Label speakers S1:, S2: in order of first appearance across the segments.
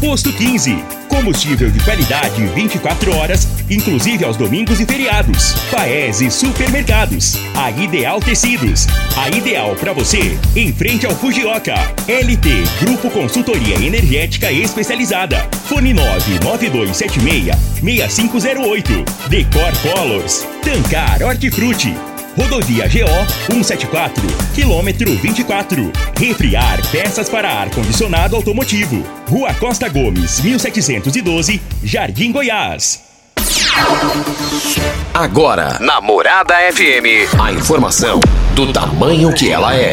S1: Posto 15. Combustível de qualidade 24 horas, inclusive aos domingos e feriados. Paese Supermercados. A Ideal Tecidos. A ideal para você, em frente ao Fujioka. LT Grupo Consultoria Energética Especializada. Fone 99276 6508. Decor Colors. Tancar Hortifruti. Rodovia GO 174, quilômetro 24. Refriar peças para ar-condicionado automotivo. Rua Costa Gomes, 1712, Jardim Goiás.
S2: Agora, na Morada FM, a informação do tamanho que ela é.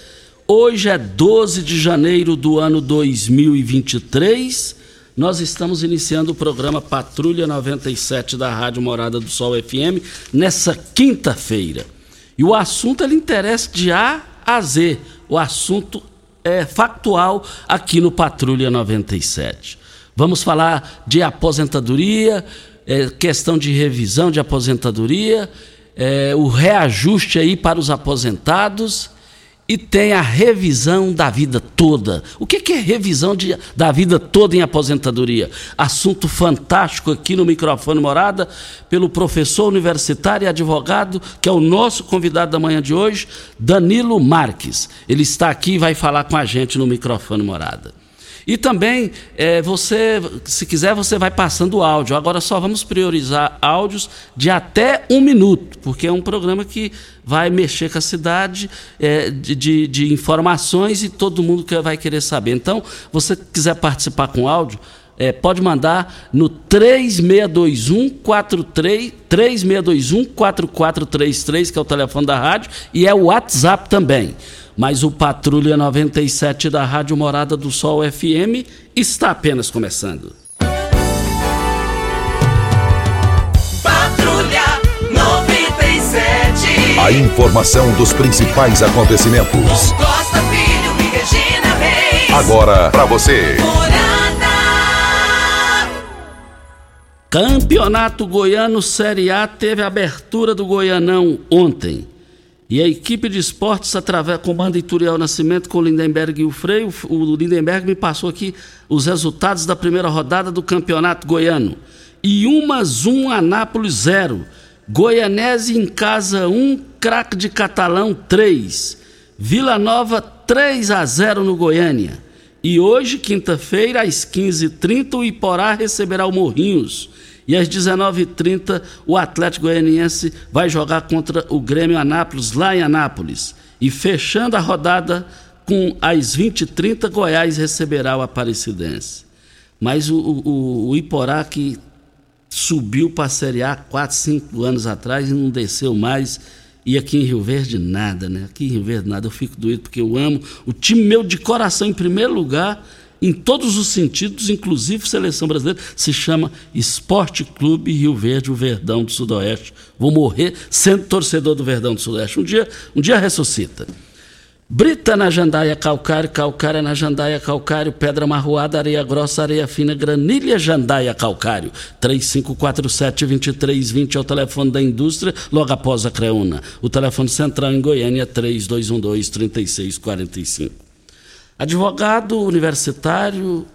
S3: Hoje é 12 de janeiro do ano 2023. Nós estamos iniciando o programa Patrulha 97 da Rádio Morada do Sol FM nessa quinta-feira. E o assunto ele interessa de A a Z. O assunto é factual aqui no Patrulha 97. Vamos falar de aposentadoria, é, questão de revisão de aposentadoria, é, o reajuste aí para os aposentados e tem a revisão da vida toda. O que, é revisão de, da vida toda em aposentadoria? Assunto fantástico aqui no microfone morada pelo professor universitário e advogado, que é o nosso convidado da manhã de hoje, Danilo Marques. Ele está aqui e vai falar com a gente no microfone morada. E também, é, você, se quiser, você vai passando áudio. Agora só vamos priorizar áudios de até um minuto, porque é um programa que vai mexer com a cidade é, de, de, de, informações e todo mundo que vai querer saber. Então, você quiser participar com áudio, é, pode mandar no 3621 43 3621 4433, que é o telefone da rádio, e é o WhatsApp também mas o Patrulha 97 da Rádio Morada do Sol FM está apenas começando.
S4: Patrulha 97.
S2: A informação dos principais acontecimentos.
S4: Costa Filho e Regina Reis.
S2: Agora para você.
S4: Morada.
S3: Campeonato Goiano Série A teve abertura do Goianão ontem. E a equipe de esportes, através comando Ituriel Nascimento com o Lindenberg e o Freio, o Lindenberg me passou aqui os resultados da primeira rodada do Campeonato Goiano. E umas 1, Anápolis 0. Goianese em casa 1, Craque de Catalão 3. Vila Nova 3 a 0 no Goiânia. E hoje, quinta-feira, às 15h30, o Iporá receberá o Morrinhos. E às 19h30, o Atlético Goianiense vai jogar contra o Grêmio Anápolis, lá em Anápolis. E fechando a rodada, com às 20h30, Goiás receberá o Aparecidense. Mas o, o, o Iporá que subiu para a Série A 4, 5 anos atrás e não desceu mais. E aqui em Rio Verde, nada, né? Aqui em Rio Verde, nada. Eu fico doido porque eu amo o time meu de coração em primeiro lugar em todos os sentidos, inclusive seleção brasileira, se chama Esporte Clube Rio Verde, o Verdão do Sudoeste. Vou morrer sendo torcedor do Verdão do Sudoeste. Um dia, um dia ressuscita. Brita na jandaia calcário, calcária na jandaia calcário, pedra marroada, areia grossa, areia fina, granilha jandaia calcário. 3547-2320 é o telefone da indústria, logo após a Creuna. O telefone central em Goiânia é 3212-3645. Advogado universitário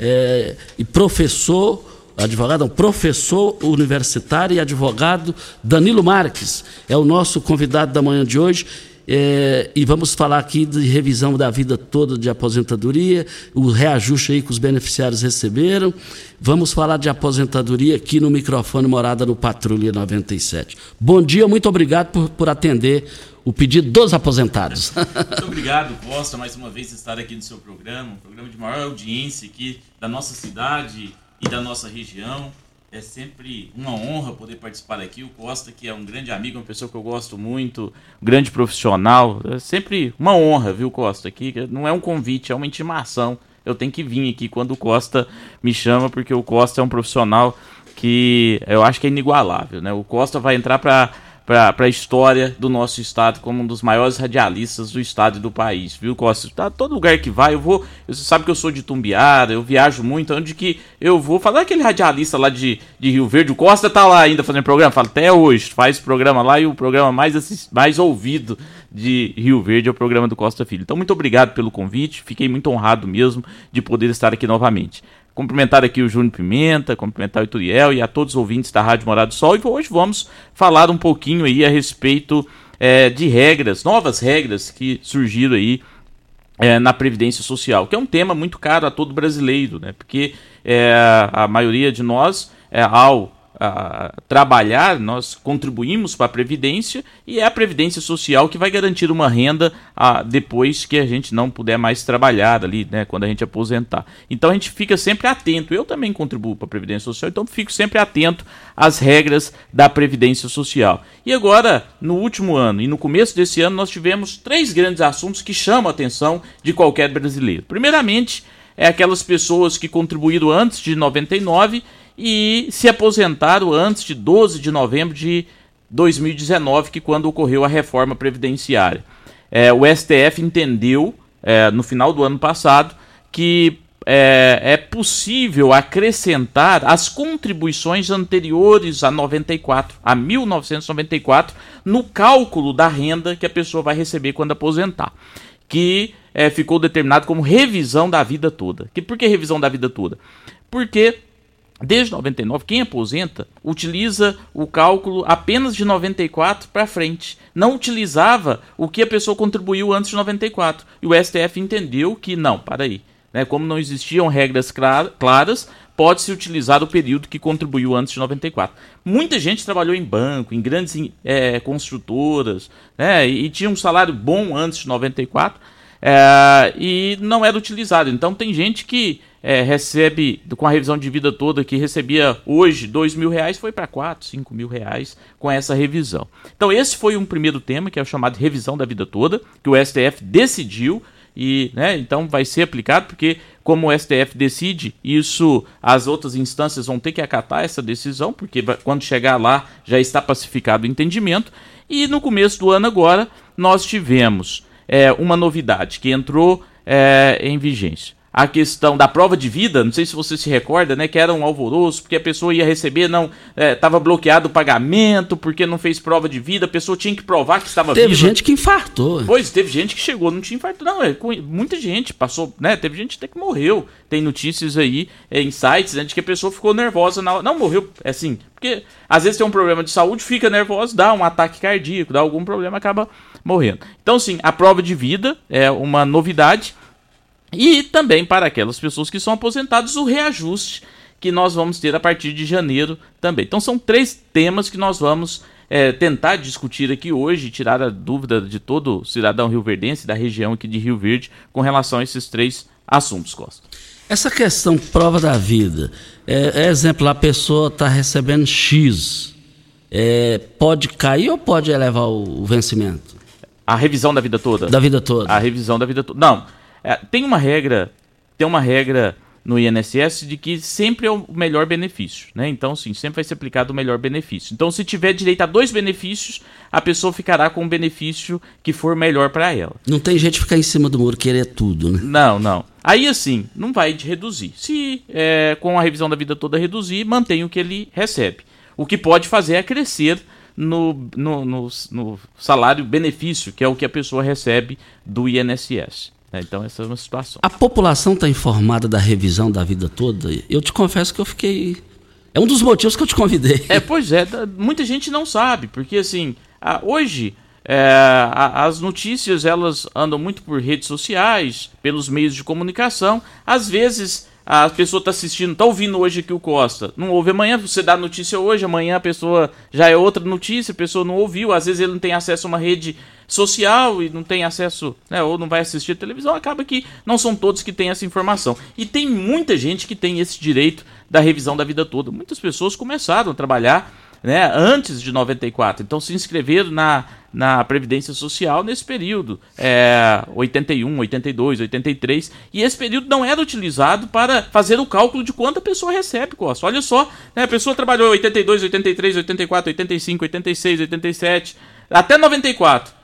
S3: é, e professor, advogado, não, professor universitário e advogado Danilo Marques é o nosso convidado da manhã de hoje. É, e vamos falar aqui de revisão da vida toda de aposentadoria, o reajuste aí que os beneficiários receberam. Vamos falar de aposentadoria aqui no microfone Morada no Patrulha 97. Bom dia, muito obrigado por, por atender o pedido dos aposentados.
S5: Muito obrigado, Costa, mais uma vez estar aqui no seu programa, um programa de maior audiência aqui da nossa cidade e da nossa região. É sempre uma honra poder participar aqui. O Costa, que é um grande amigo, uma pessoa que eu gosto muito, um grande profissional. É sempre uma honra, viu, Costa? Aqui não é um convite, é uma intimação. Eu tenho que vir aqui quando o Costa me chama, porque o Costa é um profissional que eu acho que é inigualável, né? O Costa vai entrar para para a história do nosso estado como um dos maiores radialistas do estado e do país, viu, Costa? Tá, todo lugar que vai, eu vou. Você sabe que eu sou de Tumbiara, eu viajo muito, onde que eu vou. Falar aquele radialista lá de, de Rio Verde, o Costa tá lá ainda fazendo programa, fala até hoje, faz programa lá e o programa mais, mais ouvido de Rio Verde é o programa do Costa Filho. Então, muito obrigado pelo convite, fiquei muito honrado mesmo de poder estar aqui novamente. Cumprimentar aqui o Júnior Pimenta, cumprimentar o Ituriel e a todos os ouvintes da Rádio Morado do Sol. E hoje vamos falar um pouquinho aí a respeito é, de regras, novas regras que surgiram aí é, na Previdência Social, que é um tema muito caro a todo brasileiro, né? Porque é, a maioria de nós, é, ao trabalhar, nós contribuímos para a Previdência e é a Previdência Social que vai garantir uma renda depois que a gente não puder mais trabalhar ali, né, quando a gente aposentar. Então a gente fica sempre atento. Eu também contribuo para a Previdência Social, então fico sempre atento às regras da Previdência Social. E agora, no último ano e no começo desse ano, nós tivemos três grandes assuntos que chamam a atenção de qualquer brasileiro. Primeiramente, é aquelas pessoas que contribuíram antes de 99 e se aposentaram antes de 12 de novembro de 2019, que quando ocorreu a reforma previdenciária. É, o STF entendeu, é, no final do ano passado, que é, é, possível acrescentar as contribuições anteriores a 94, a 1994, no cálculo da renda que a pessoa vai receber quando aposentar, que é, ficou determinado como revisão da vida toda. Que por que revisão da vida toda? Porque Desde 99, quem aposenta utiliza o cálculo apenas de 94 para frente. Não utilizava o que a pessoa contribuiu antes de 94. E o STF entendeu que não, para aí. Né, como não existiam regras claras, pode-se utilizar o período que contribuiu antes de 94. Muita gente trabalhou em banco, em grandes é, construtoras, né, e, e tinha um salário bom antes de 94 é, e não era utilizado. Então tem gente que é, recebe, com a revisão de vida toda, que recebia hoje dois mil reais, foi para quatro, cinco mil reais com essa revisão. Então esse foi um primeiro tema, que é o chamado revisão da vida toda, que o STF decidiu e, né, então vai ser aplicado, porque como o STF decide, isso as outras instâncias vão ter que acatar essa decisão, porque quando chegar lá já está pacificado o entendimento. E no começo do ano agora, nós tivemos é, uma novidade que entrou é, em vigência a questão da prova de vida, não sei se você se recorda, né, que era um alvoroço, porque a pessoa ia receber, não, estava é, bloqueado o pagamento, porque não fez prova de vida, a pessoa tinha que provar que estava
S3: viva. Teve gente que infartou.
S5: Pois, teve gente que chegou, não tinha infarto, não, é, muita gente passou, né, teve gente até que morreu, tem notícias aí, é, em sites, né, de que a pessoa ficou nervosa, na, não morreu, é assim, porque às vezes tem um problema de saúde, fica nervoso, dá um ataque cardíaco, dá algum problema, acaba morrendo. Então, sim, a prova de vida é uma novidade, e também para aquelas pessoas que são aposentadas, o reajuste que nós vamos ter a partir de janeiro também. Então são três temas que nós vamos é, tentar discutir aqui hoje, tirar a dúvida de todo cidadão rioverdense da região aqui de Rio Verde com relação a esses três assuntos, Costa.
S3: Essa questão prova da vida, é, é exemplo, a pessoa está recebendo X, é, pode cair ou pode elevar o, o vencimento?
S5: A revisão da vida toda?
S3: Da vida toda.
S5: A revisão da vida toda. Não, é, tem uma regra, tem uma regra no INSS de que sempre é o melhor benefício, né? Então, sim, sempre vai ser aplicado o melhor benefício. Então, se tiver direito a dois benefícios, a pessoa ficará com o benefício que for melhor para ela.
S3: Não tem jeito de ficar em cima do muro querer tudo, né?
S5: Não, não. Aí, assim, não vai reduzir. Se é, com a revisão da vida toda reduzir, mantém o que ele recebe. O que pode fazer é crescer no, no, no, no salário benefício, que é o que a pessoa recebe do INSS. É, então essa é uma situação.
S3: A população está informada da revisão da vida toda? Eu te confesso que eu fiquei. É um dos motivos que eu te convidei.
S5: É, pois é, muita gente não sabe, porque assim, hoje é, as notícias elas andam muito por redes sociais, pelos meios de comunicação. Às vezes a pessoa está assistindo, está ouvindo hoje aqui o Costa, não ouve amanhã, você dá notícia hoje, amanhã a pessoa já é outra notícia, a pessoa não ouviu, às vezes ele não tem acesso a uma rede social e não tem acesso, né, ou não vai assistir televisão, acaba que não são todos que têm essa informação. E tem muita gente que tem esse direito da revisão da vida toda. Muitas pessoas começaram a trabalhar né, antes de 94. Então se inscreveram na, na Previdência Social nesse período, é, 81, 82, 83, e esse período não era utilizado para fazer o cálculo de quanto a pessoa recebe, Costa. Olha só, né, a pessoa trabalhou 82, 83, 84, 85, 86, 87, até 94.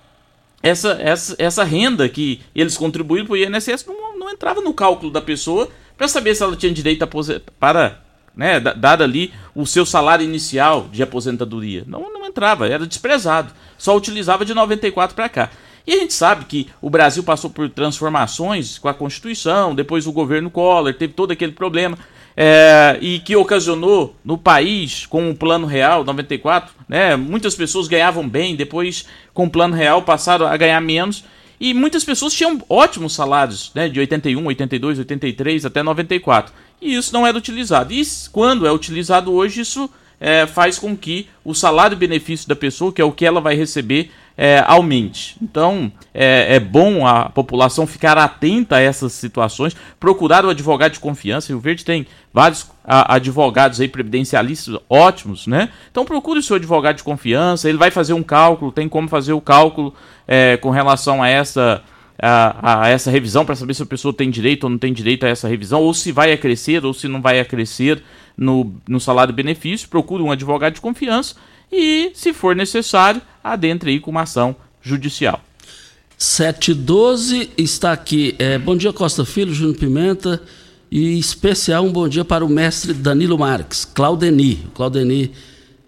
S5: Essa, essa, essa renda que eles contribuíram para o INSS não, não entrava no cálculo da pessoa para saber se ela tinha direito a, para né, dado ali o seu salário inicial de aposentadoria. Não, não entrava, era desprezado. Só utilizava de 94 para cá. E a gente sabe que o Brasil passou por transformações com a Constituição, depois o governo Collor, teve todo aquele problema, é, e que ocasionou no país, com o Plano Real 94, né, muitas pessoas ganhavam bem, depois com o Plano Real passaram a ganhar menos, e muitas pessoas tinham ótimos salários, né, de 81, 82, 83 até 94 e isso não era utilizado. E quando é utilizado hoje, isso é, faz com que o salário benefício da pessoa, que é o que ela vai receber, é, aumente. Então é, é, bom a população ficar atenta a essas situações, procurar o advogado de confiança. O Verde tem vários a, advogados aí previdencialistas ótimos, né? Então procure o seu advogado de confiança, ele vai fazer um cálculo, tem como fazer o cálculo é, com relação a essa a, a essa revisão para saber se a pessoa tem direito ou não tem direito a essa revisão, ou se vai acrescer ou se não vai acrescer no, no salário benefício, procure um advogado de confiança e, se for necessário, adentre aí com uma ação judicial.
S3: 712 está aqui. É, bom dia, Costa Filho, Júnior Pimenta. E especial um bom dia para o mestre Danilo Marques, Claudeni. Claudeni.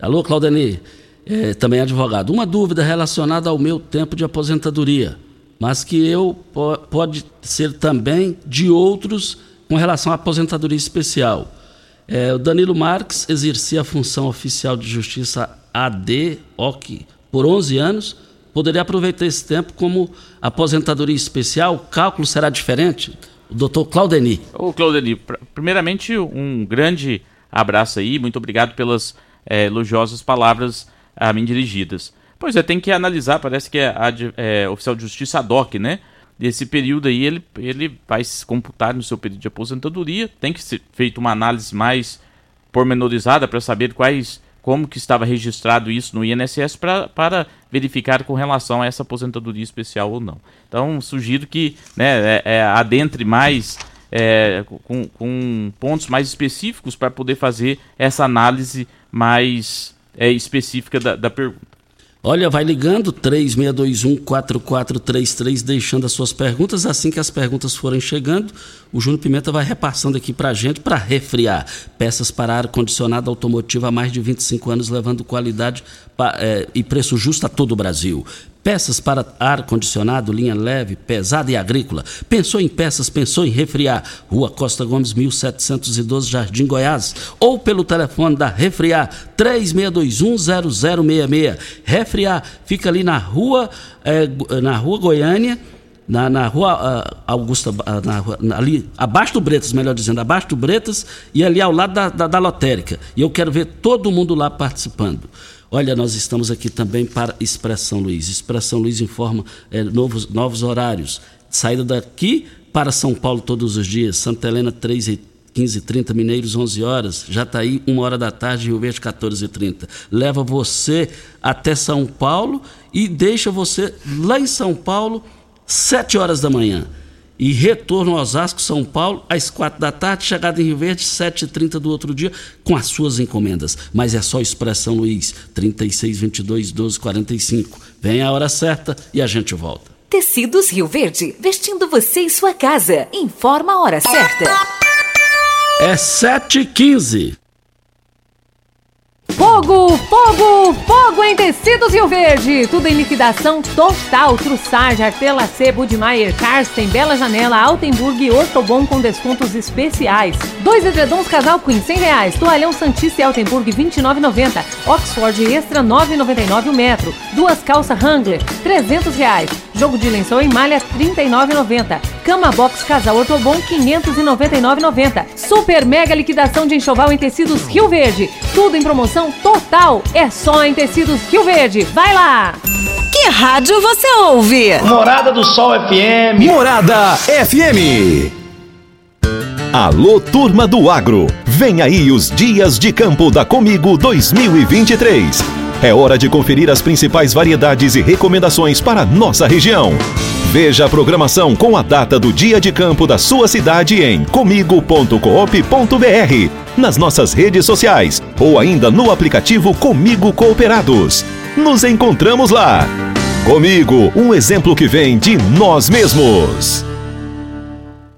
S3: Alô, Claudeni. É, também advogado. Uma dúvida relacionada ao meu tempo de aposentadoria mas que eu pode ser também de outros com relação à aposentadoria especial. É, o Danilo Marques exercia a função oficial de justiça AD, OC, por 11 anos. Poderia aproveitar esse tempo como aposentadoria especial? O cálculo será diferente? O doutor Claudeni.
S5: Ô, Claudeni, primeiramente, um grande abraço aí. Muito obrigado pelas é, elogiosas palavras a mim dirigidas. Pois é, tem que analisar, parece que é a é, oficial de justiça ad hoc, né? Desse período aí, ele, ele vai se computar no seu período de aposentadoria, tem que ser feita uma análise mais pormenorizada para saber quais como que estava registrado isso no INSS pra, para verificar com relação a essa aposentadoria especial ou não. Então, sugiro que né, é, é, adentre mais é, com, com, pontos mais específicos para poder fazer essa análise mais é, específica da, da pergunta.
S3: Olha, vai ligando 3621-4433, deixando as suas perguntas. Assim que as perguntas forem chegando, o Júnior Pimenta vai repassando aqui para a gente para refriar. Peças para ar-condicionado automotivo há mais de 25 anos, levando qualidade é, e preço justo a todo o Brasil. Peças para ar-condicionado, linha leve, pesada e agrícola. Pensou em peças, pensou em refriar. Rua Costa Gomes, 1712, Jardim Goiás. Ou pelo telefone da Refriar, 36210066. Refriar fica ali na rua, é, na rua Goiânia. Na, na rua uh, Augusta, uh, na, ali abaixo do Bretas, melhor dizendo, abaixo do Bretas e ali ao lado da, da, da lotérica. E eu quero ver todo mundo lá participando. Olha, nós estamos aqui também para Expressão Luiz. Expressão Luiz informa é, novos, novos horários. Saída daqui para São Paulo todos os dias. Santa Helena, 3 e 15 30 Mineiros, 11 horas. Jataí, 1 hora da tarde, Rio Verde, 14 e 30 Leva você até São Paulo e deixa você lá em São Paulo, 7 horas da manhã e retorno a Osasco, São Paulo, às quatro da tarde, chegada em Rio Verde, 7h30 do outro dia, com as suas encomendas. Mas é só Expressão Luiz, 3622 1245. Vem a hora certa e a gente volta.
S6: Tecidos Rio Verde, vestindo você e sua casa. Informa a hora certa.
S3: É 7h15.
S7: Fogo, fogo, fogo em tecidos Rio Verde. Tudo em liquidação total. Trussardi, Artelacê, Budmeier, Karsten, Bela Janela, Altenburg e Ortobon com descontos especiais. Dois edredons casal Queen, 100 reais. Toalhão Santista e Altenburg, 29,90. Oxford Extra, 9,99 o metro. Duas calças Wrangler, 300 reais. Jogo de lençol em malha, 39,90. Cama Box Casal Ortobon, 599,90. Super mega liquidação de enxoval em tecidos Rio Verde. Tudo em promoção total. É só em tecidos Rio Verde. Vai lá!
S8: Que rádio você ouve?
S9: Morada do Sol FM.
S2: Morada FM. Alô, turma do agro. Vem aí os dias de campo da Comigo 2023. É hora de conferir as principais variedades e recomendações para nossa região. Veja a programação com a data do dia de campo da sua cidade em comigo.coop.br, nas nossas redes sociais ou ainda no aplicativo Comigo Cooperados. Nos encontramos lá. Comigo, um exemplo que vem de nós mesmos.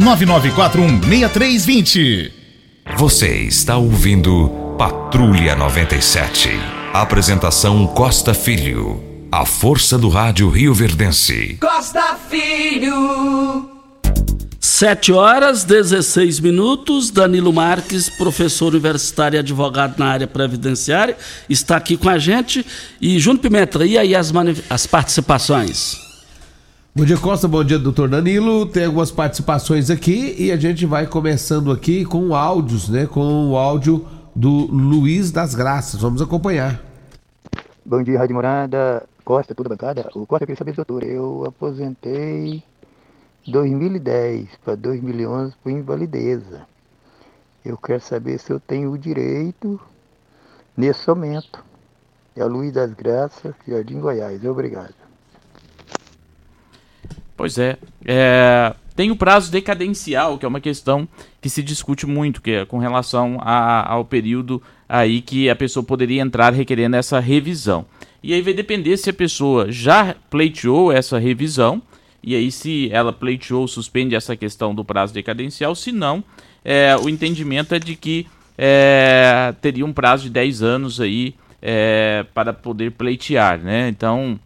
S10: 99416320.
S11: Você está ouvindo Patrulha 97. Apresentação Costa Filho. A força do rádio Rio Verdense.
S4: Costa Filho.
S3: 7 horas 16 minutos. Danilo Marques, professor universitário e advogado na área previdenciária, está aqui com a gente. E Júnior Pimenta, e aí as, as participações?
S12: Bom dia, Costa. Bom dia, doutor Danilo. Tem algumas participações aqui e a gente vai começando aqui com áudios, né? Com o áudio do Luiz das Graças. Vamos acompanhar.
S13: Bom dia, Rádio Morada. Costa, toda bancada. O Costa, eu queria saber, doutor, eu aposentei 2010 para 2011 por invalideza. Eu quero saber se eu tenho o direito nesse momento. É o Luiz das Graças, Jardim Goiás. Obrigado.
S5: Pois é. é. Tem o prazo decadencial, que é uma questão que se discute muito, que é com relação a, ao período aí que a pessoa poderia entrar requerendo essa revisão. E aí vai depender se a pessoa já pleiteou essa revisão, e aí se ela pleiteou, suspende essa questão do prazo decadencial, se não, é, o entendimento é de que é, teria um prazo de 10 anos aí é, para poder pleitear, né? Então,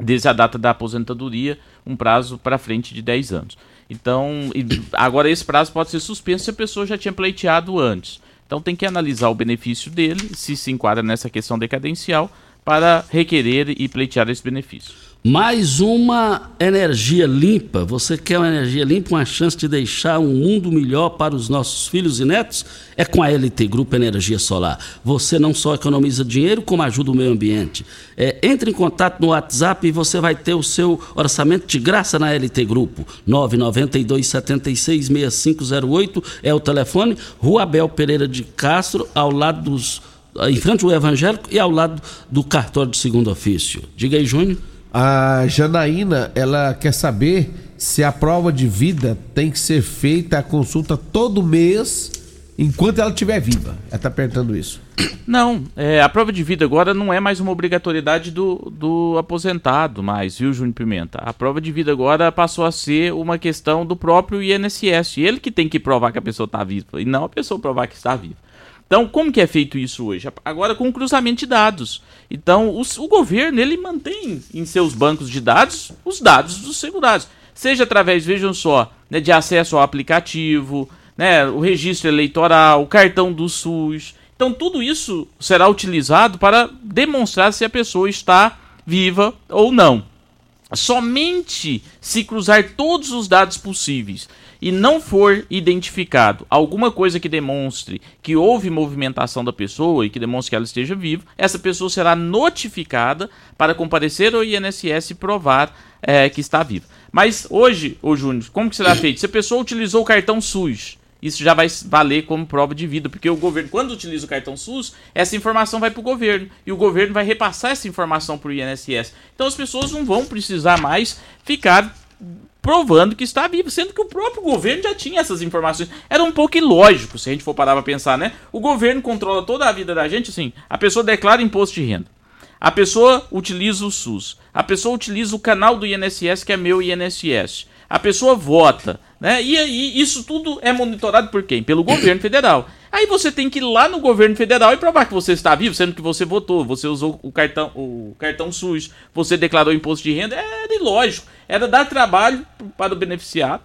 S5: desde a data da aposentadoria, um prazo para frente de 10 anos. Então, agora esse prazo pode ser suspenso se a pessoa já tinha pleiteado antes. Então tem que analisar o benefício dele, se se enquadra nessa questão decadencial, para requerer e pleitear esse benefício.
S3: Mais uma energia limpa. Você quer uma energia limpa, uma chance de deixar um mundo melhor para os nossos filhos e netos? É com a LT Grupo Energia Solar. Você não só economiza dinheiro, como ajuda o meio ambiente. É, entre em contato no WhatsApp e você vai ter o seu orçamento de graça na LT Grupo. 992766508 é o telefone. Rua Abel Pereira de Castro, ao lado dos. Em frente ao evangélico e ao lado do cartório de segundo ofício. Diga aí, Júnior.
S12: A Janaína, ela quer saber se a prova de vida tem que ser feita a consulta todo mês enquanto ela estiver viva. Ela está perguntando isso.
S5: Não, é, a prova de vida agora não é mais uma obrigatoriedade do, do aposentado mais, viu, Júnior Pimenta? A prova de vida agora passou a ser uma questão do próprio INSS. Ele que tem que provar que a pessoa está viva e não a pessoa provar que está viva. Então, como que é feito isso hoje? Agora com cruzamento de dados. Então, o, o governo ele mantém em seus bancos de dados os dados dos segurados, seja através, vejam só, né, de acesso ao aplicativo, né, o registro eleitoral, o cartão do SUS. Então, tudo isso será utilizado para demonstrar se a pessoa está viva ou não. Somente se cruzar todos os dados possíveis e não for identificado alguma coisa que demonstre que houve movimentação da pessoa e que demonstre que ela esteja viva, essa pessoa será notificada para comparecer ao INSS e provar é, que está viva. Mas hoje, ô Júnior, como que será feito? Se a pessoa utilizou o cartão SUS isso já vai valer como prova de vida, porque o governo, quando utiliza o cartão SUS, essa informação vai para o governo e o governo vai repassar essa informação para o INSS. Então as pessoas não vão precisar mais ficar provando que está vivo, sendo que o próprio governo já tinha essas informações. Era um pouco ilógico, se a gente for parar para pensar, né? O governo controla toda a vida da gente, assim, a pessoa declara imposto de renda. A pessoa utiliza o SUS. A pessoa utiliza o canal do INSS, que é meu INSS. A pessoa vota. Né? E, e isso tudo é monitorado por quem? Pelo governo federal. Aí você tem que ir lá no governo federal e provar que você está vivo, sendo que você votou, você usou o cartão, o cartão SUS, você declarou imposto de renda. Era ilógico. Era dar trabalho para o beneficiado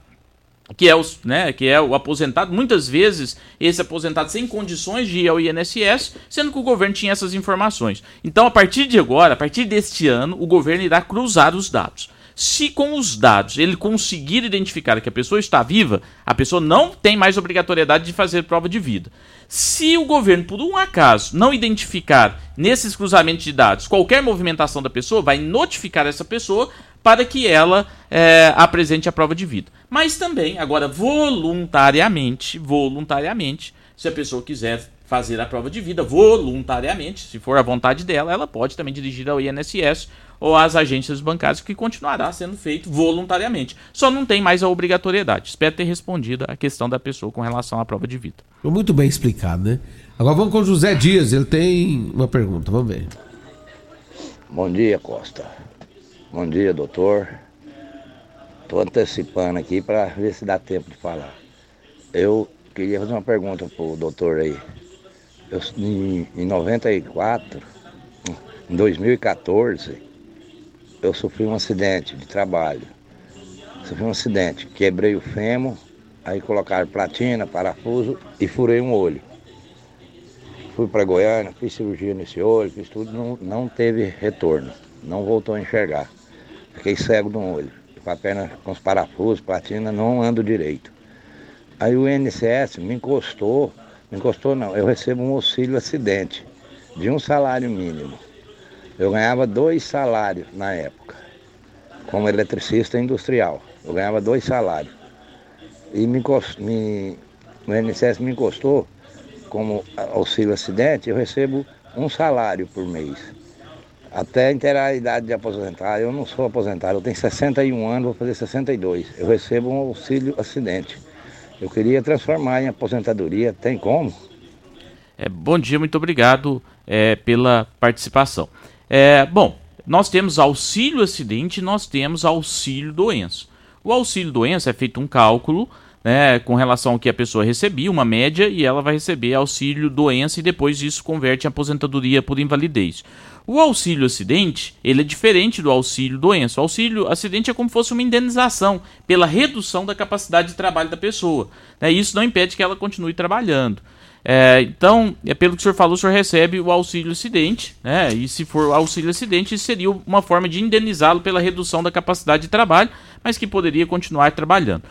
S5: que é, os, né, que é o aposentado, muitas vezes esse aposentado sem condições de ir ao INSS, sendo que o governo tinha essas informações. Então, a partir de agora, a partir deste ano, o governo irá cruzar os dados. Se com os dados ele conseguir identificar que a pessoa está viva, a pessoa não tem mais obrigatoriedade de fazer prova de vida. Se o governo, por um acaso, não identificar nesses cruzamentos de dados qualquer movimentação da pessoa, vai notificar essa pessoa para que ela é, apresente a prova de vida. Mas também, agora, voluntariamente, voluntariamente, se a pessoa quiser fazer a prova de vida voluntariamente, se for a vontade dela, ela pode também dirigir ao INSS ou às agências bancárias, que continuará sendo feito voluntariamente. Só não tem mais a obrigatoriedade. Espero ter respondido a questão da pessoa com relação à prova de vida.
S12: Muito bem explicado, né? Agora vamos com o José Dias, ele tem uma pergunta, vamos ver.
S14: Bom dia, Costa. Bom dia, doutor. Estou antecipando aqui para ver se dá tempo de falar. Eu queria fazer uma pergunta para o doutor aí. Eu, em, em 94, em 2014, eu sofri um acidente de trabalho. Sofri um acidente, quebrei o fêmur, aí colocaram platina, parafuso e furei um olho. Fui para Goiânia, fiz cirurgia nesse olho, fiz tudo, não, não teve retorno, não voltou a enxergar. Fiquei cego de um olho. Com a perna com os parafusos, platina, não ando direito. Aí o INSS me encostou, me encostou não, eu recebo um auxílio acidente de um salário mínimo. Eu ganhava dois salários na época, como eletricista industrial. Eu ganhava dois salários. E me, me, o INSS me encostou como auxílio acidente, eu recebo um salário por mês até a idade de aposentar. Eu não sou aposentado, eu tenho 61 anos, vou fazer 62. Eu recebo um auxílio acidente. Eu queria transformar em aposentadoria, tem como?
S5: É, bom dia, muito obrigado é, pela participação. É, bom, nós temos auxílio acidente e nós temos auxílio doença. O auxílio doença é feito um cálculo né, com relação ao que a pessoa recebia, uma média, e ela vai receber auxílio doença e depois isso converte em aposentadoria por invalidez. O auxílio acidente, ele é diferente do auxílio doença. O auxílio acidente é como se fosse uma indenização pela redução da capacidade de trabalho da pessoa. Né? Isso não impede que ela continue trabalhando. É, então, é pelo que o senhor falou, o senhor recebe o auxílio acidente, né? E se for auxílio acidente, seria uma forma de indenizá-lo pela redução da capacidade de trabalho, mas que poderia continuar trabalhando.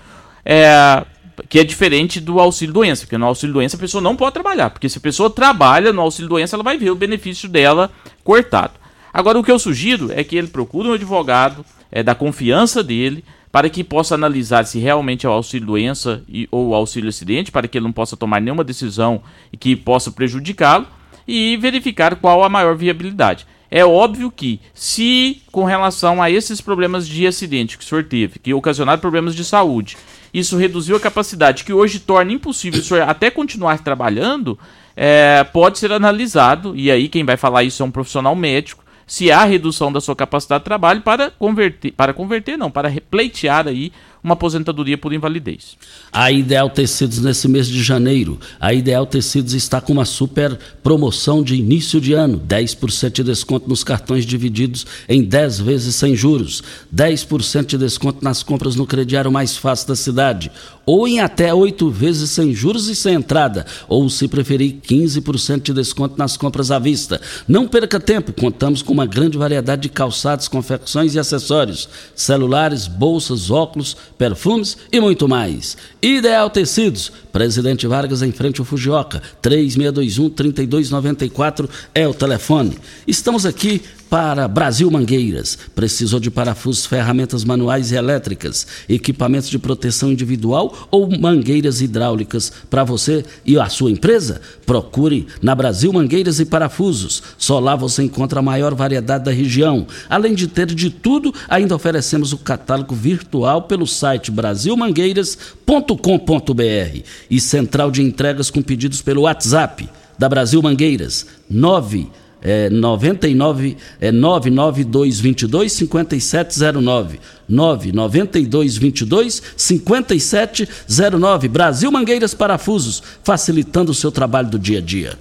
S5: É, que é diferente do auxílio doença, porque no auxílio doença a pessoa não pode trabalhar, porque se a pessoa trabalha no auxílio doença, ela vai ver o benefício dela cortado. Agora, o que eu sugiro é que ele procure um advogado é, da confiança dele para que possa analisar se realmente é o auxílio doença e, ou auxílio acidente, para que ele não possa tomar nenhuma decisão que possa prejudicá-lo e verificar qual a maior viabilidade. É óbvio que, se com relação a esses problemas de acidente que o senhor teve, que ocasionaram problemas de saúde, isso reduziu a capacidade, que hoje torna impossível o senhor até continuar trabalhando, é, pode ser analisado, e aí quem vai falar isso é um profissional médico, se há redução da sua capacidade de trabalho para converter, para converter não, para repleitear aí uma aposentadoria por invalidez.
S3: A Ideal Tecidos nesse mês de janeiro, a Ideal Tecidos está com uma super promoção de início de ano, 10% de desconto nos cartões divididos em 10 vezes sem juros, 10% de desconto nas compras no crediário mais fácil da cidade, ou em até 8 vezes sem juros e sem entrada, ou se preferir 15% de desconto nas compras à vista. Não perca tempo, contamos com uma grande variedade de calçados, confecções e acessórios, celulares, bolsas, óculos, perfumes e muito mais. Ideal Tecidos, Presidente Vargas em frente ao Fujioka, 3621-3294 é o telefone. Estamos aqui para Brasil Mangueiras. Precisou de parafusos, ferramentas manuais e elétricas, equipamentos de proteção individual ou mangueiras hidráulicas para você e a sua empresa? Procure na Brasil Mangueiras e Parafusos. Só lá você encontra a maior variedade da região. Além de ter de tudo, ainda oferecemos o catálogo virtual pelo site brasilmangueiras.com.br e central de entregas com pedidos pelo WhatsApp da Brasil Mangueiras 9 é, 99 é 99222 5709 99222 5709 Brasil Mangueiras Parafusos, facilitando o seu trabalho do dia a dia.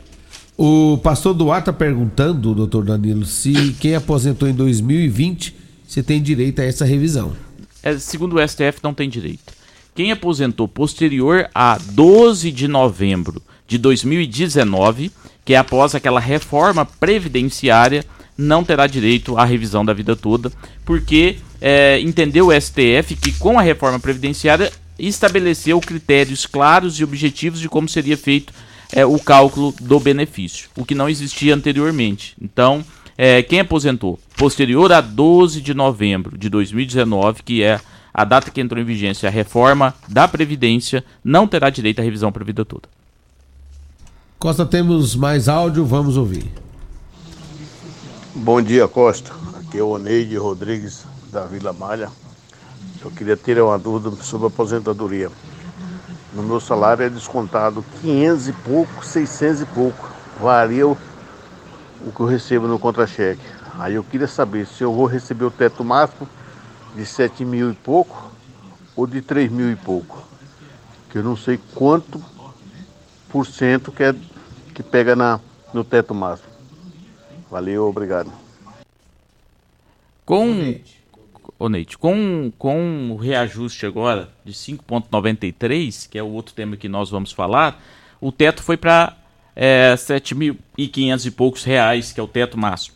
S12: O pastor Duarte está perguntando, doutor Danilo, se quem aposentou em 2020 se tem direito a essa revisão.
S5: É, segundo o STF, não tem direito. Quem aposentou posterior a 12 de novembro de 2019, que após aquela reforma previdenciária, não terá direito à revisão da vida toda, porque é, entendeu o STF que com a reforma previdenciária estabeleceu critérios claros e objetivos de como seria feito é, o cálculo do benefício, o que não existia anteriormente. Então, é, quem aposentou posterior a 12 de novembro de 2019, que é a data que entrou em vigência a reforma da Previdência, não terá direito à revisão para a vida toda.
S12: Costa, temos mais áudio, vamos ouvir.
S15: Bom dia, Costa. Aqui é o Oneide Rodrigues, da Vila Malha. Eu queria ter uma dúvida sobre a aposentadoria. No meu salário é descontado 500 e pouco, 600 e pouco. Varia o, o que eu recebo no contra-cheque. Aí eu queria saber se eu vou receber o teto máximo de 7 mil e pouco ou de 3 mil e pouco. Que eu não sei quanto por cento que, é, que pega na, no teto máximo. Valeu, obrigado.
S5: Com, Ô, Neite, com, com o reajuste agora de 5,93, que é o outro tema que nós vamos falar, o teto foi para é, 7.500 e poucos reais, que é o teto máximo.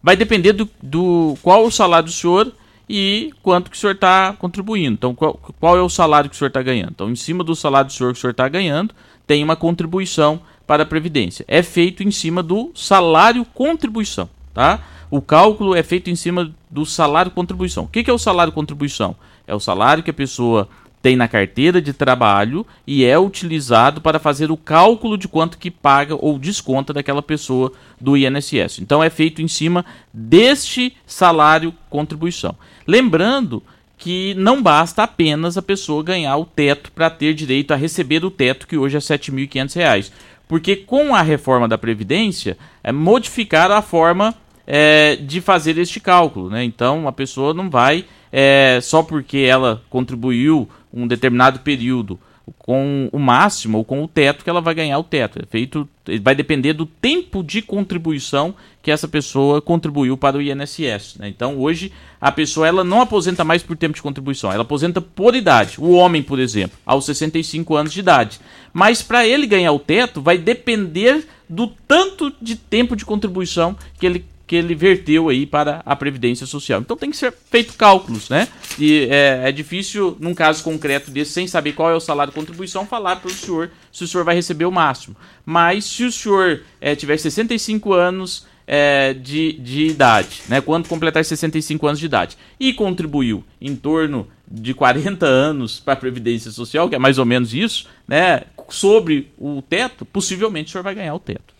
S5: Vai depender do, do qual o salário do senhor e quanto que o senhor está contribuindo. Então, qual, qual, é o salário que o senhor está ganhando? Então, em cima do salário do senhor que o senhor está ganhando, tem uma contribuição para a Previdência. É feito em cima do salário contribuição, tá? O cálculo é feito em cima do salário contribuição. O que, que é o salário contribuição? É o salário que a pessoa tem na carteira de trabalho e é utilizado para fazer o cálculo de quanto que paga ou desconta daquela pessoa do INSS. Então é feito em cima deste salário contribuição. Lembrando que não basta apenas a pessoa ganhar o teto para ter direito a receber o teto que hoje é R$ 7.500, porque com a reforma da previdência é modificar a forma é, de fazer este cálculo, né? Então a pessoa não vai é, só porque ela contribuiu um determinado período com o máximo ou com o teto que ela vai ganhar o teto. É feito, vai depender do tempo de contribuição que essa pessoa contribuiu para o INSS. Né? Então hoje a pessoa ela não aposenta mais por tempo de contribuição, ela aposenta por idade. O homem, por exemplo, aos 65 anos de idade. Mas para ele ganhar o teto vai depender do tanto de tempo de contribuição que ele que ele verteu aí para a Previdência Social. Então tem que ser feito cálculos, né? E é, é, difícil, num caso concreto desse, sem saber qual é o salário de contribuição, falar para o senhor se o senhor vai receber o máximo. Mas se o senhor é, tiver 65 anos é, de, de idade, né? Quando completar 65 anos de idade, e contribuiu em torno de 40 anos para a Previdência Social, que é mais ou menos isso, né? Sobre o teto, possivelmente o senhor vai ganhar o teto.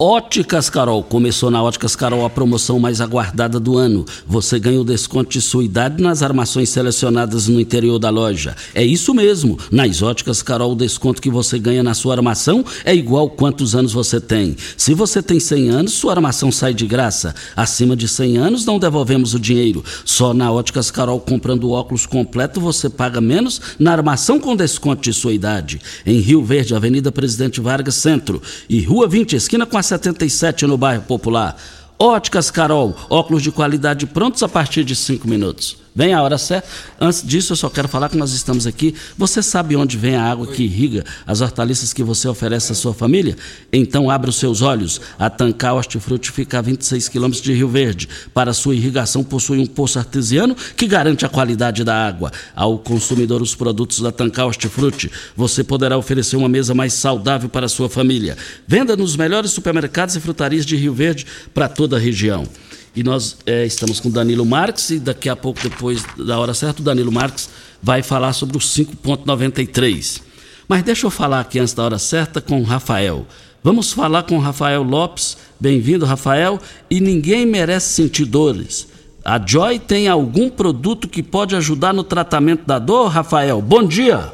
S3: Óticas Carol. Começou na Óticas Carol a promoção mais aguardada do ano. Você ganha o desconto de sua idade nas armações selecionadas no interior da loja. É isso mesmo. Nas Óticas Carol, o desconto que você ganha na sua armação é igual quantos anos você tem. Se você tem 100 anos, sua armação sai de graça. Acima de 100 anos, não devolvemos o dinheiro. Só na Óticas Carol, comprando óculos completo, você paga menos na armação com desconto de sua idade. Em Rio Verde, Avenida Presidente Vargas Centro e Rua 20, esquina com a 77 no bairro Popular. Óticas Carol, óculos de qualidade prontos a partir de 5 minutos. Vem a hora certa. Antes disso, eu só quero falar que nós estamos aqui. Você sabe onde vem a água que irriga as hortaliças que você oferece à sua família? Então abra os seus olhos. A Tancar Hortifruti fica a 26 quilômetros de Rio Verde. Para sua irrigação, possui um poço artesiano que garante a qualidade da água. Ao consumidor, os produtos da Tancar Hortifruti, você poderá oferecer uma mesa mais saudável para a sua família. Venda nos melhores supermercados e frutarias de Rio Verde para toda a região. E nós é, estamos com Danilo Marques e daqui a pouco, depois da hora certa, o Danilo Marques vai falar sobre o 5.93. Mas deixa eu falar aqui antes da hora certa com o Rafael. Vamos falar com o Rafael Lopes. Bem-vindo, Rafael. E ninguém merece sentir dores. A Joy tem algum produto que pode ajudar no tratamento da dor, Rafael? Bom dia.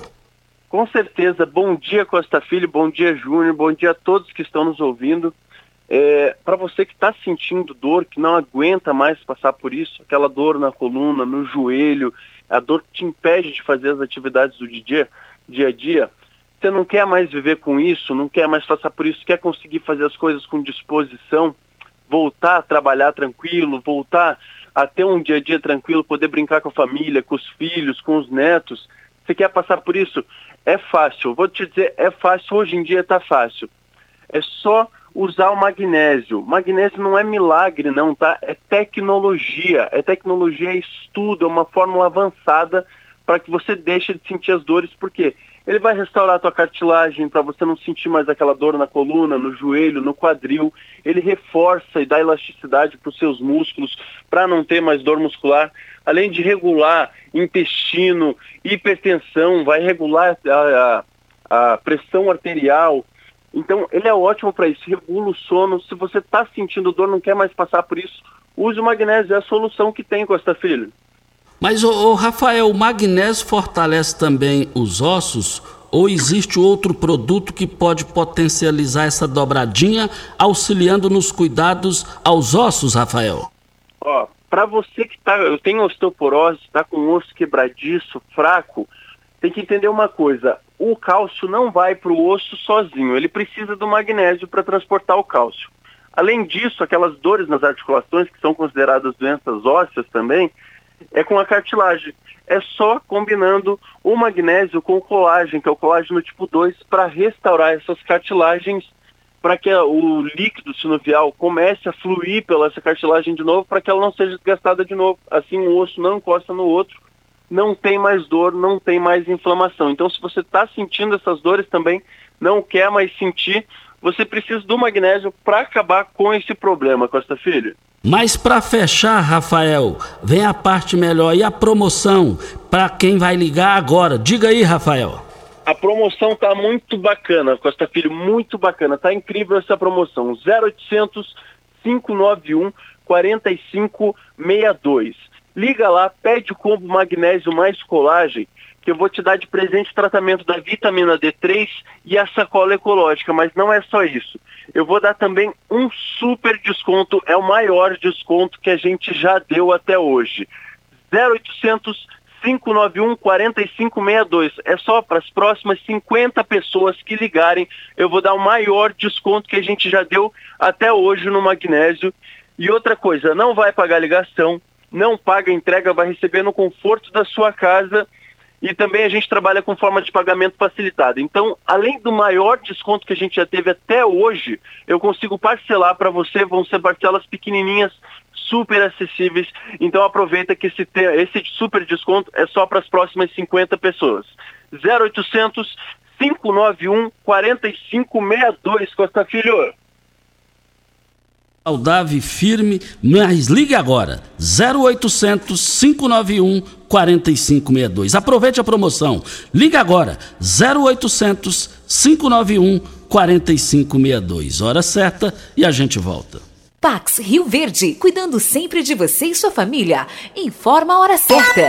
S16: Com certeza. Bom dia, Costa Filho. Bom dia, Júnior. Bom dia a todos que estão nos ouvindo. É, para você que está sentindo dor, que não aguenta mais passar por isso, aquela dor na coluna, no joelho, a dor que te impede de fazer as atividades do dia, dia a dia, você não quer mais viver com isso, não quer mais passar por isso, quer conseguir fazer as coisas com disposição, voltar a trabalhar tranquilo, voltar a ter um dia a dia tranquilo, poder brincar com a família, com os filhos, com os netos. Você quer passar por isso? É fácil. Vou te dizer, é fácil. Hoje em dia está fácil. É só usar o magnésio. Magnésio não é milagre, não, tá? É tecnologia. É tecnologia, é estudo, é uma fórmula avançada para que você deixe de sentir as dores, porque ele vai restaurar a tua cartilagem para você não sentir mais aquela dor na coluna, no joelho, no quadril. Ele reforça e dá elasticidade para os seus músculos para não ter mais dor muscular. Além de regular intestino, hipertensão, vai regular a, a, a pressão arterial, então, ele é ótimo para isso, regula o sono. Se você está sentindo dor, não quer mais passar por isso, use o magnésio, é a solução que tem, Costa Filho.
S3: Mas, ô, ô, Rafael, o magnésio fortalece também os ossos ou existe outro produto que pode potencializar essa dobradinha, auxiliando nos cuidados aos ossos, Rafael?
S16: Ó, para você que tá, eu tenho osteoporose, está com o osso quebradiço, fraco, tem que entender uma coisa, o cálcio não vai para o osso sozinho, ele precisa do magnésio para transportar o cálcio. Além disso, aquelas dores nas articulações, que são consideradas doenças ósseas também, é com a cartilagem. É só combinando o magnésio com o colágeno, que é o colágeno tipo 2, para restaurar essas cartilagens, para que o líquido sinovial comece a fluir pela essa cartilagem de novo, para que ela não seja desgastada de novo. Assim, o osso não encosta no outro não tem mais dor, não tem mais inflamação. Então, se você está sentindo essas dores também, não quer mais sentir, você precisa do magnésio para acabar com esse problema, Costa Filho.
S3: Mas para fechar, Rafael, vem a parte melhor e a promoção para quem vai ligar agora. Diga aí, Rafael.
S16: A promoção tá muito bacana, Costa Filho, muito bacana. Tá incrível essa promoção. 0800 591 4562. Liga lá, pede o combo magnésio mais colagem, que eu vou te dar de presente tratamento da vitamina D3 e a sacola ecológica, mas não é só isso. Eu vou dar também um super desconto, é o maior desconto que a gente já deu até hoje. 0800 591 4562. É só para as próximas 50 pessoas que ligarem, eu vou dar o maior desconto que a gente já deu até hoje no magnésio. E outra coisa, não vai pagar ligação, não paga entrega, vai receber no conforto da sua casa e também a gente trabalha com forma de pagamento facilitada. Então, além do maior desconto que a gente já teve até hoje, eu consigo parcelar para você, vão ser parcelas pequenininhas, super acessíveis. Então, aproveita que esse, esse super desconto é só para as próximas 50 pessoas. 0800 591 4562, Costa Filho
S3: saudável e firme, mas ligue agora, 0800 591 4562. Aproveite a promoção. Ligue agora, 0800 591 4562. Hora certa e a gente volta.
S6: Pax Rio Verde, cuidando sempre de você e sua família. Informa a hora certa.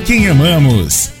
S10: quem amamos.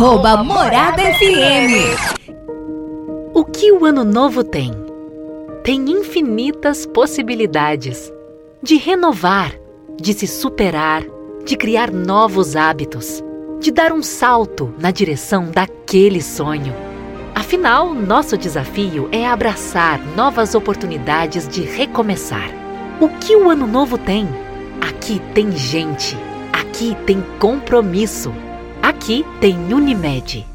S6: arroba Morada FM.
S17: O que o ano novo tem? Tem infinitas possibilidades de renovar, de se superar, de criar novos hábitos, de dar um salto na direção daquele sonho. Afinal, nosso desafio é abraçar novas oportunidades de recomeçar. O que o ano novo tem? Aqui tem gente, aqui tem compromisso, aqui tem Unimed.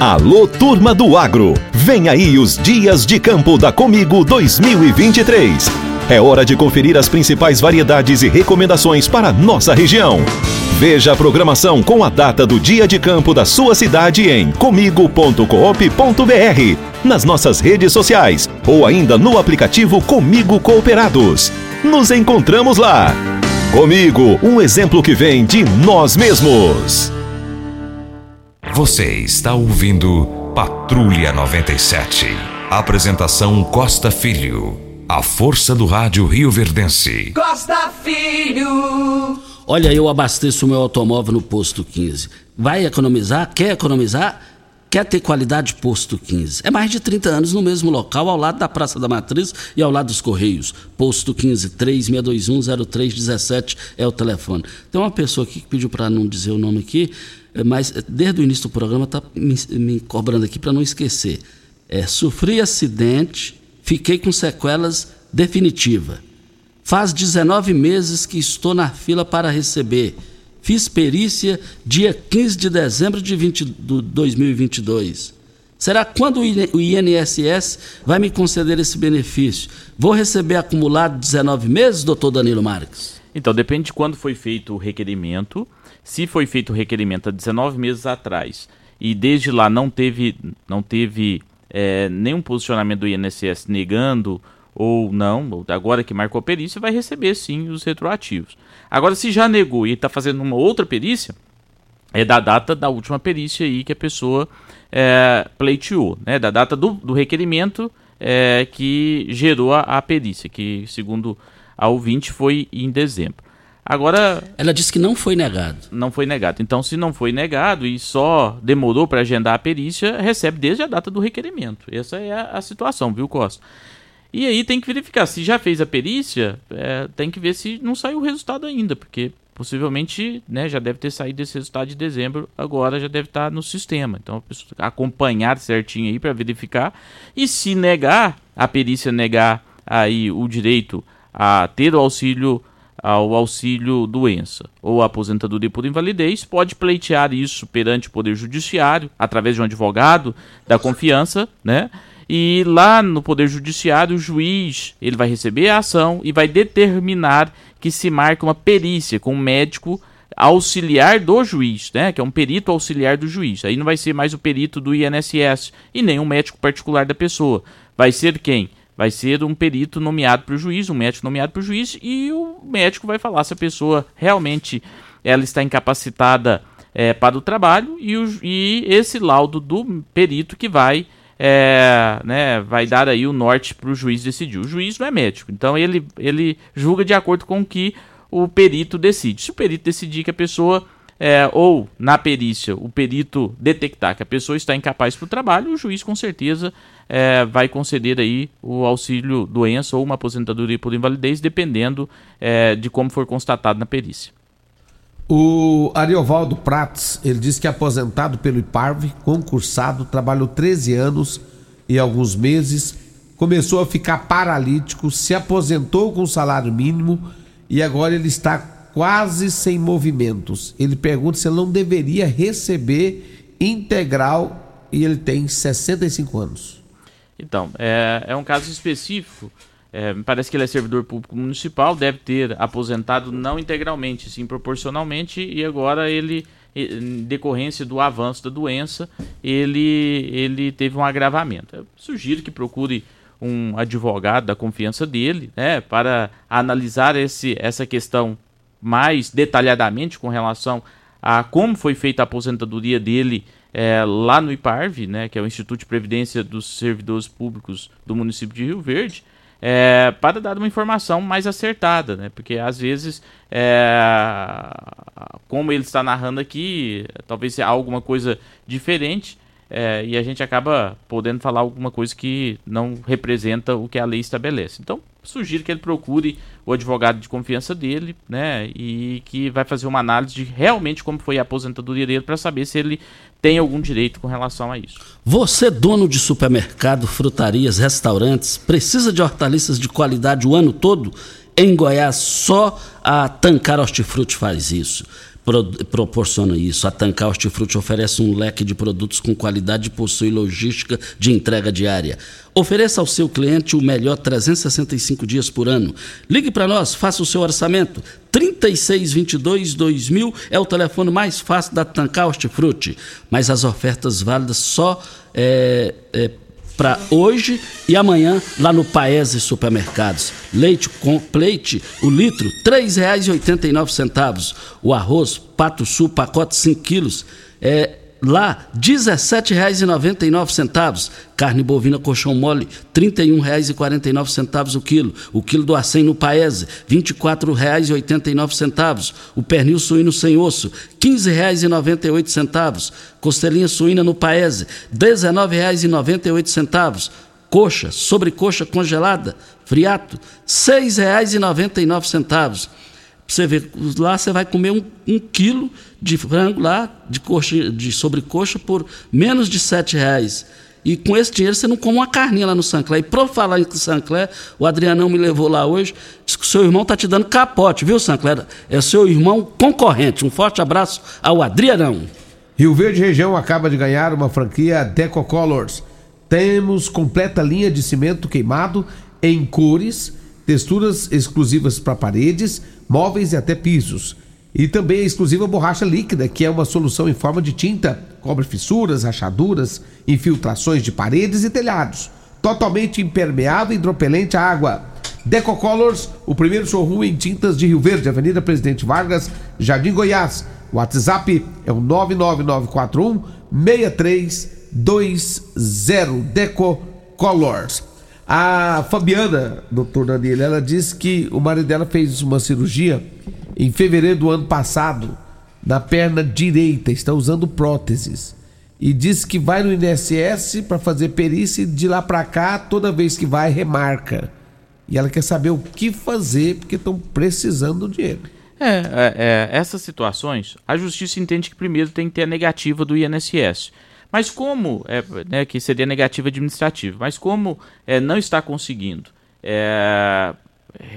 S18: Alô, turma do agro! Vem aí os Dias de Campo da Comigo 2023. É hora de conferir as principais variedades e recomendações para nossa região. Veja a programação com a data do dia de campo da sua cidade em comigo.coop.br, nas nossas redes sociais ou ainda no aplicativo Comigo Cooperados. Nos encontramos lá. Comigo, um exemplo que vem de nós mesmos.
S11: Você está ouvindo Patrulha 97. Apresentação Costa Filho. A força do rádio Rio Verdense.
S4: Costa Filho.
S3: Olha, eu abasteço o meu automóvel no posto 15. Vai economizar? Quer economizar? Quer ter qualidade posto 15? É mais de 30 anos no mesmo local, ao lado da Praça da Matriz e ao lado dos Correios. Posto 15 36210317 é o telefone. Tem uma pessoa aqui que pediu para não dizer o nome aqui, mas desde o início do programa está me, me, cobrando aqui para não esquecer. É, sofri acidente, fiquei com sequelas definitiva. Faz 19 meses que estou na fila para receber. Fiz perícia dia 15 de dezembro de 20, do 2022. Será quando o INSS vai me conceder esse benefício? Vou receber acumulado 19 meses, doutor Danilo Marques?
S5: Então, depende de quando foi feito o requerimento. Se foi feito o requerimento há 19 meses atrás e desde lá não teve, não teve é, nenhum posicionamento do INSS negando ou não, agora que marcou a perícia, vai receber sim os retroativos. Agora, se já negou e está fazendo uma outra perícia, é da data da última perícia aí que a pessoa é, pleiteou, né? da data do, do requerimento é, que gerou a, a perícia, que segundo a ouvinte foi em dezembro. Agora.
S3: Ela disse que não foi negado.
S5: Não foi negado. Então, se não foi negado e só demorou para agendar a perícia, recebe desde a data do requerimento. Essa é a, a situação, viu, Costa? E aí tem que verificar. Se já fez a perícia, é, tem que ver se não saiu o resultado ainda, porque possivelmente né, já deve ter saído esse resultado de dezembro, agora já deve estar no sistema. Então, a pessoa acompanhar certinho aí para verificar. E se negar, a perícia negar aí o direito a ter o auxílio ao auxílio doença ou aposentadoria por invalidez, pode pleitear isso perante o Poder Judiciário, através de um advogado da confiança, né? E lá no Poder Judiciário, o juiz ele vai receber a ação e vai determinar que se marque uma perícia com um médico auxiliar do juiz, né? Que é um perito auxiliar do juiz. Aí não vai ser mais o perito do INSS e nem um médico particular da pessoa. Vai ser quem? vai ser um perito nomeado para o juiz, um médico nomeado para o juiz, e o médico vai falar se a pessoa realmente ela está incapacitada é, para o trabalho e, o, e esse laudo do perito que vai é, né, vai dar aí o norte para o juiz decidir. O juiz não é médico, então ele, ele julga de acordo com o que o perito decide. Se o perito decidir que a pessoa, é, ou na perícia, o perito detectar que a pessoa está incapaz para o trabalho, o juiz com certeza é, vai conceder aí o auxílio doença ou uma aposentadoria por invalidez, dependendo é, de como for constatado na perícia.
S12: O Ariovaldo Prates, ele diz que é aposentado pelo IPARV, concursado, trabalhou 13 anos e alguns meses, começou a ficar paralítico, se aposentou com salário mínimo e agora ele está quase sem movimentos. Ele pergunta se ele não deveria receber integral e ele tem 65 anos.
S5: Então, é, é um caso específico é, parece que ele é servidor público municipal, deve ter aposentado não integralmente, sim proporcionalmente, e agora ele, em decorrência do avanço da doença, ele, ele teve um agravamento. Eu sugiro que procure um advogado da confiança dele, né, para analisar esse, essa questão mais detalhadamente com relação a como foi feita a aposentadoria dele é, lá no IPARV, né, que é o Instituto de Previdência dos Servidores Públicos do município de Rio Verde, é, para dar uma informação mais acertada, né? Porque às vezes, é, como ele está narrando aqui, talvez seja alguma coisa diferente é, e a gente acaba podendo falar alguma coisa que não representa o que a lei estabelece. Então, sugiro que ele procure o advogado de confiança dele, né, e que vai fazer uma análise de realmente como foi a aposentadoria dele para saber se ele tem algum direito com relação a isso.
S3: Você, dono de supermercado, frutarias, restaurantes, precisa de hortaliças de qualidade o ano todo? Em Goiás, só a Tancar Hortifruti faz isso pro, proporciona isso. A Tancar Hortifruti oferece um leque de produtos com qualidade e possui logística de entrega diária. Ofereça ao seu cliente o melhor 365 dias por ano. Ligue para nós, faça o seu orçamento. 3622-2000 é o telefone mais fácil da Tancar Hortifruti. Mas as ofertas válidas só é, é, para hoje e amanhã lá no Paese Supermercados. Leite com leite, o litro, R$ 3,89. O arroz Pato Sul, pacote 5 quilos, é Lá, R$ 17,99. Carne bovina colchão mole, R$ 31,49 o quilo. O quilo do acém no Paese, R$ 24,89. O pernil suíno sem osso, R$ 15,98. Costelinha suína no Paese, R$ 19,98. Coxa, sobrecoxa congelada, friato, R$ 6,99 você vê, lá você vai comer um, um, quilo de frango lá, de, coxa, de sobrecoxa, por menos de sete reais. E com esse dinheiro você não come uma carninha lá no Sancler. E para falar em Sancler, o Adrianão me levou lá hoje, disse que o seu irmão está te dando capote, viu, Sancler? É seu irmão concorrente. Um forte abraço ao Adrianão.
S12: Rio Verde Região acaba de ganhar uma franquia Deco Colors. Temos completa linha de cimento queimado em cores, texturas exclusivas para paredes, móveis e até pisos. E também a exclusiva borracha líquida, que é uma solução em forma de tinta, cobre fissuras, rachaduras, infiltrações de paredes e telhados. Totalmente impermeável e hidropelente à água. Deco Colors, o primeiro showroom em tintas de Rio Verde, Avenida Presidente Vargas, Jardim Goiás. O WhatsApp é o 99941 6320 Deco Colors. A Fabiana, doutor Danilo, ela disse que o marido dela fez uma cirurgia em fevereiro do ano passado na perna direita, está usando próteses. E disse que vai no INSS para fazer perícia e de lá para cá, toda vez que vai, remarca. E ela quer saber o que fazer porque estão precisando do dinheiro.
S5: É, é, é, essas situações, a justiça entende que primeiro tem que ter a negativa do INSS. Mas como, é, né, que seria negativa administrativa, mas como é, não está conseguindo é,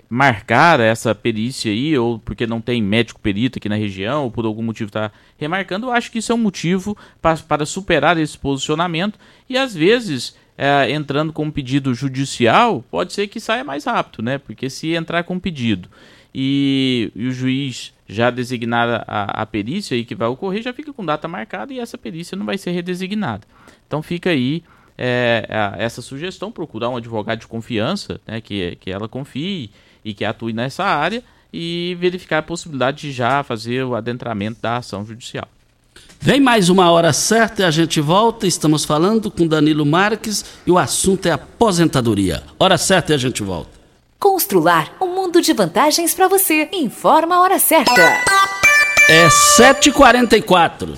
S5: marcar essa perícia aí, ou porque não tem médico perito aqui na região, ou por algum motivo está remarcando, eu acho que isso é um motivo para, para superar esse posicionamento e às vezes é, entrando com um pedido judicial, pode ser que saia mais rápido, né? Porque se entrar com um pedido e, e o juiz já designar a, a perícia aí que vai ocorrer, já fica com data marcada e essa perícia não vai ser redesignada. Então fica aí é, essa sugestão, procurar um advogado de confiança, né, que, que ela confie e que atue nessa área e verificar a possibilidade de já fazer o adentramento da ação judicial.
S3: Vem mais uma hora certa e a gente volta. Estamos falando com Danilo Marques e o assunto é aposentadoria. Hora certa e a gente volta.
S6: Constrular um mundo de vantagens para você. Informa a hora certa.
S3: É 7h44.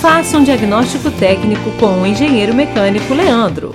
S7: Faça um diagnóstico técnico com o engenheiro mecânico Leandro.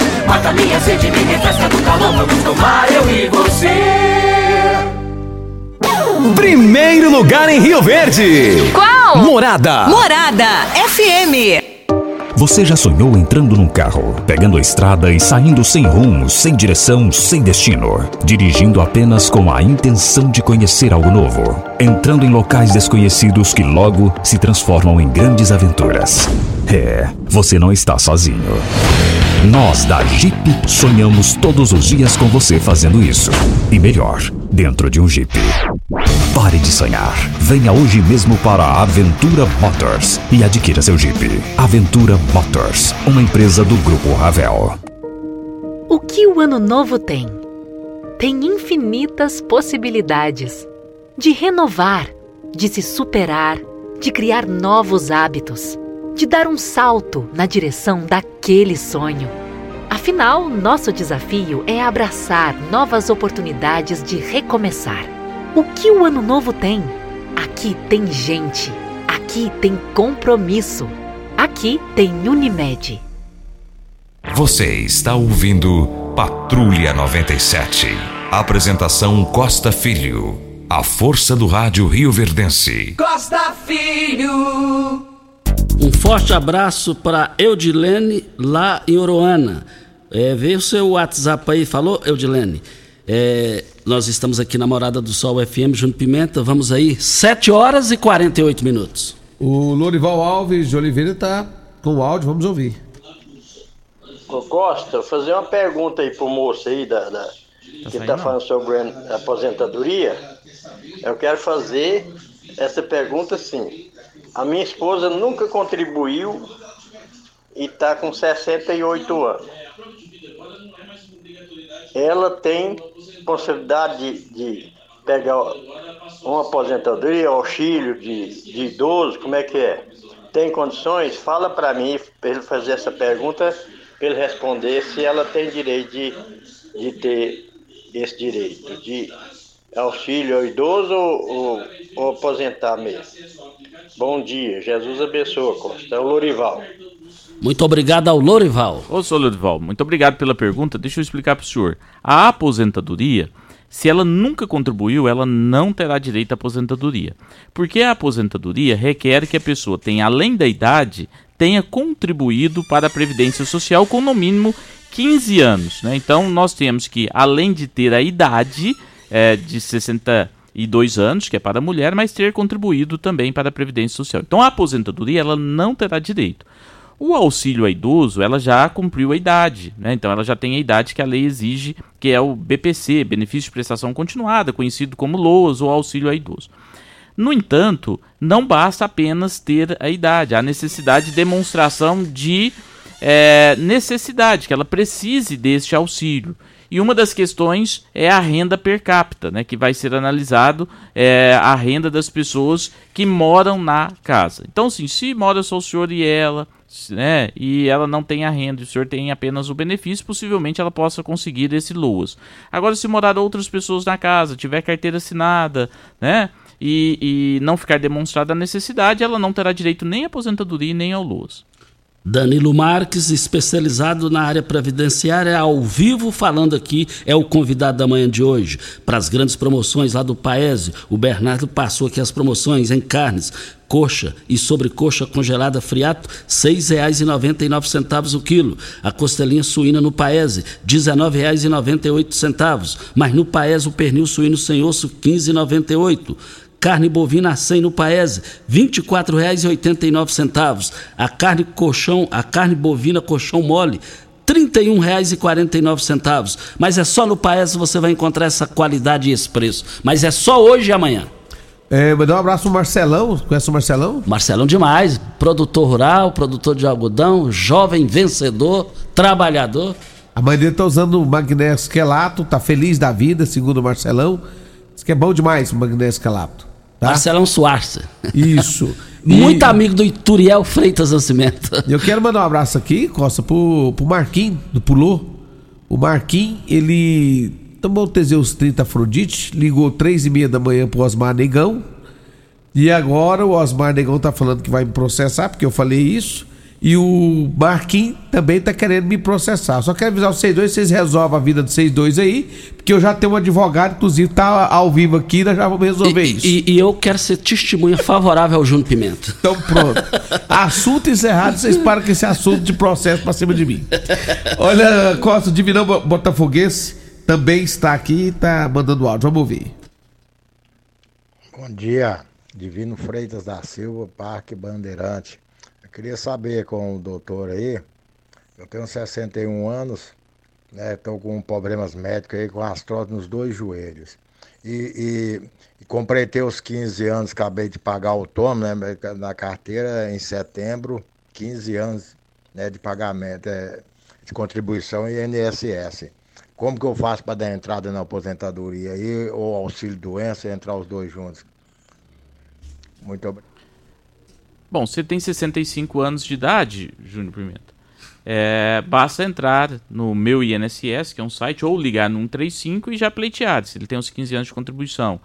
S4: Mata minha sede, me refresca do calor Vamos tomar eu e você
S18: Primeiro lugar em Rio Verde
S8: Qual?
S18: Morada
S8: Morada FM
S18: você já sonhou entrando num carro, pegando a estrada e saindo sem rumo, sem direção, sem destino, dirigindo apenas com a intenção de conhecer algo novo, entrando em locais desconhecidos que logo se transformam em grandes aventuras? É, você não está sozinho. Nós da Jeep sonhamos todos os dias com você fazendo isso. E melhor, dentro de um Jeep. Pare de sonhar. Venha hoje mesmo para a Aventura Motors e adquira seu Jeep. Aventura Motors, uma empresa do Grupo Ravel.
S17: O que o ano novo tem? Tem infinitas possibilidades de renovar, de se superar, de criar novos hábitos de dar um salto na direção daquele sonho. Afinal, nosso desafio é abraçar novas oportunidades de recomeçar. O que o ano novo tem? Aqui tem gente, aqui tem compromisso, aqui tem Unimed.
S11: Você está ouvindo Patrulha 97. Apresentação Costa Filho. A força do rádio Rio Verdense.
S4: Costa Filho.
S3: Um forte abraço para Eudilene lá em Oroana. É, veio o seu WhatsApp aí, falou, Eudilene? É, nós estamos aqui na Morada do Sol FM, Júnior Pimenta. Vamos aí, 7 horas e 48 minutos.
S12: O Lorival Alves de Oliveira está com o áudio, vamos ouvir.
S19: Ô Costa, fazer uma pergunta aí pro moço aí da, da tá que está falando sobre a aposentadoria. Eu quero fazer essa pergunta assim. A minha esposa nunca contribuiu e está com 68 anos. Ela tem possibilidade de, de pegar uma aposentadoria, auxílio de, de idoso, como é que é? Tem condições? Fala para mim, para ele fazer essa pergunta, para ele responder se ela tem direito de de ter esse direito de auxílio ao idoso ou, ou, ou aposentar mesmo? Bom dia, Jesus abençoe, Costa. É o Lorival.
S3: Muito obrigado ao Lorival.
S5: Ô, senhor Lorival, muito obrigado pela pergunta. Deixa eu explicar para o senhor. A aposentadoria, se ela nunca contribuiu, ela não terá direito à aposentadoria. Porque a aposentadoria requer que a pessoa tenha, além da idade, tenha contribuído para a Previdência Social com no mínimo 15 anos. Né? Então, nós temos que, além de ter a idade é, de 62 anos, que é para a mulher, mas ter contribuído também para a Previdência Social. Então, a aposentadoria ela não terá direito. O auxílio a idoso, ela já cumpriu a idade, né? Então ela já tem a idade que a lei exige, que é o BPC, benefício de prestação continuada, conhecido como LOAS ou auxílio a idoso. No entanto, não basta apenas ter a idade, há necessidade de demonstração de é, necessidade, que ela precise deste auxílio. E uma das questões é a renda per capita, né, que vai ser analisado é, a renda das pessoas que moram na casa. Então, sim, se mora só o senhor e ela, né, e ela não tem a renda, o senhor tem apenas o benefício, possivelmente ela possa conseguir esse LOAS. Agora, se morar outras pessoas na casa, tiver carteira assinada, né, e, e não ficar demonstrada a necessidade, ela não terá direito nem à aposentadoria nem ao LOAS.
S3: Danilo Marques, especializado na área previdenciária, ao vivo falando aqui, é o convidado da manhã de hoje. Para as grandes promoções lá do Paese, o Bernardo passou aqui as promoções em carnes, coxa e sobrecoxa congelada friato, R$ 6,99 o quilo. A costelinha suína no Paese, R$ 19,98. Mas no Paese o pernil suíno sem osso, R$ 15,98. Carne bovina a 100 no Paese, R$ 24,89. A carne colchão, a carne bovina colchão mole, R$ 31,49. Mas é só no Paese você vai encontrar essa qualidade e esse preço. Mas é só hoje e amanhã.
S12: É, mandar um abraço pro Marcelão. Conhece o Marcelão?
S3: Marcelão demais. Produtor rural, produtor de algodão, jovem vencedor, trabalhador.
S12: A mãe dele tá usando o magnésio quelato, tá feliz da vida, segundo o Marcelão. Diz que é bom demais o magnésio quelato.
S3: Tá? Marcelão Soares.
S12: Isso.
S3: Muito amigo do Ituriel Freitas Nascimento.
S12: Eu quero mandar um abraço aqui, Costa, pro, pro Marquinhos, do Pulô. O Marquinhos, ele tomou o Teseus 30 Afrodite, ligou três e meia da manhã pro Osmar Negão. E agora o Osmar Negão tá falando que vai me processar, porque eu falei isso. E o Marquinhos também tá querendo me processar. Só quero avisar vocês dois, vocês resolvem a vida de vocês dois aí, porque eu já tenho um advogado, inclusive tá ao vivo aqui, nós já vamos resolver
S3: e,
S12: isso.
S3: E, e, eu quero ser testemunha favorável ao Júnior Pimenta.
S12: Então pronto. assunto encerrado, vocês param com esse assunto de processo pra cima de mim. Olha, Costa, o Divinão Botafoguense também está aqui e tá mandando áudio. Vamos ouvir.
S20: Bom dia, Divino Freitas da Silva, Parque Bandeirante. Queria saber com o doutor aí, eu tenho 61 anos, né? Estou com problemas médicos aí, com artrose nos dois joelhos. E, e, e completei os 15 anos, acabei de pagar o tomo né, na carteira em setembro, 15 anos né, de pagamento, é, de contribuição e INSS. Como que eu faço para dar entrada na aposentadoria aí, ou auxílio doença, entrar os dois juntos? Muito obrigado.
S5: Bom, você tem 65 anos de idade, Júnior Pimenta. É, basta entrar no meu INSS, que é um site, ou ligar no 135 e já pleitear. Se ele tem os 15 anos de contribuição